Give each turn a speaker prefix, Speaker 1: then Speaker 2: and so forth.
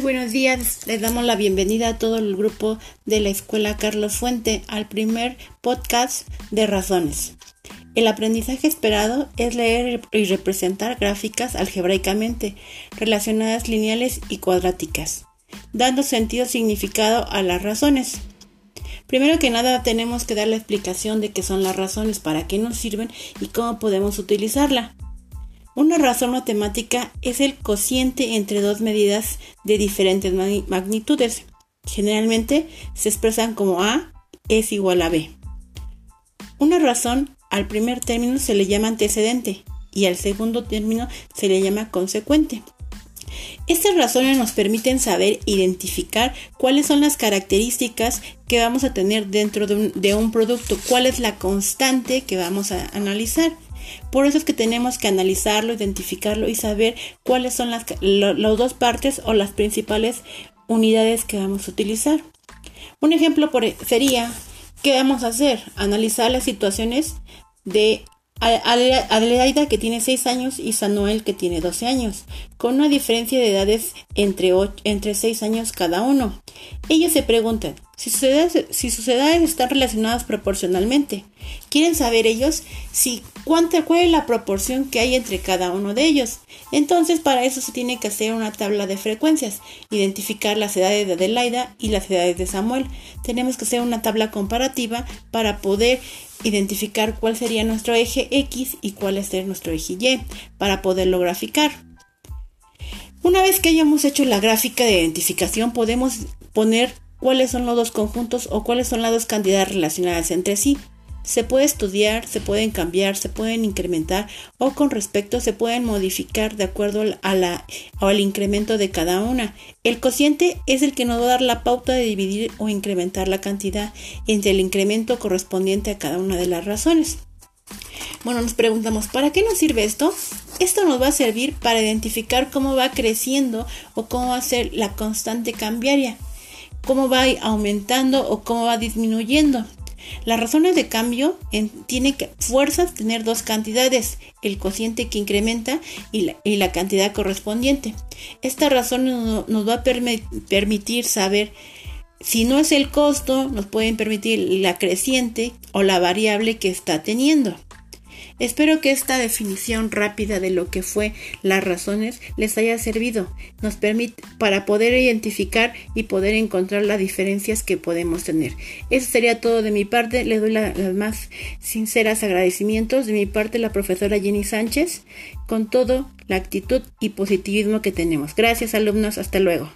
Speaker 1: buenos días. Les damos la bienvenida a todo el grupo de la Escuela Carlos Fuente al primer podcast de razones. El aprendizaje esperado es leer y representar gráficas algebraicamente relacionadas lineales y cuadráticas, dando sentido significado a las razones. Primero que nada tenemos que dar la explicación de qué son las razones, para qué nos sirven y cómo podemos utilizarla. Una razón matemática es el cociente entre dos medidas de diferentes magnitudes. Generalmente se expresan como A es igual a B. Una razón al primer término se le llama antecedente y al segundo término se le llama consecuente. Estas razones nos permiten saber identificar cuáles son las características que vamos a tener dentro de un, producto, cuál es la constante que vamos a analizar. Por eso es que tenemos que analizarlo, identificarlo y saber cuáles son las, dos partes o las principales unidades que vamos a utilizar. Un ejemplo sería, ¿qué vamos a hacer? Analizar las situaciones de Adelaida que tiene 6 años y Samuel que tiene 12 años, con una diferencia de edades entre, entre 6 años cada uno. Ellos se preguntan si sus, edades, están relacionadas proporcionalmente. Quieren saber ellos si cuánta, cuál es la proporción que hay entre cada uno de ellos. Entonces para eso se tiene que hacer una tabla de frecuencias, identificar las edades de Adelaida y las edades de Samuel. Tenemos que hacer una tabla comparativa para poder identificar cuál sería nuestro eje X y cuál es nuestro eje Y para poderlo graficar. Una vez que hayamos hecho la gráfica de identificación podemos poner cuáles son los dos conjuntos o cuáles son las dos cantidades relacionadas entre sí. Se puede estudiar, se pueden cambiar, se pueden incrementar o con respecto se pueden modificar de acuerdo a la, al incremento de cada una. El cociente es el que nos va a dar la pauta de dividir o incrementar la cantidad entre el incremento correspondiente a cada una de las razones. Bueno, nos preguntamos, ¿para qué nos sirve esto? Esto nos va a servir para identificar cómo va creciendo o cómo va a ser la constante cambiaria, cómo va aumentando o cómo va disminuyendo. Las razones de cambio tienen que fuerzas tener dos cantidades, el cociente que incrementa y la, cantidad correspondiente. Esta razón nos, va a permitir saber si no es el costo, nos pueden permitir la creciente o la variable que está teniendo. Espero que esta definición rápida de lo que fue las razones les haya servido, nos permite para poder identificar y poder encontrar las diferencias que podemos tener. Eso sería todo de mi parte. Le doy las más sinceras agradecimientos de mi parte la profesora Jenny Sánchez con todo la actitud y positivismo que tenemos. Gracias alumnos, hasta luego.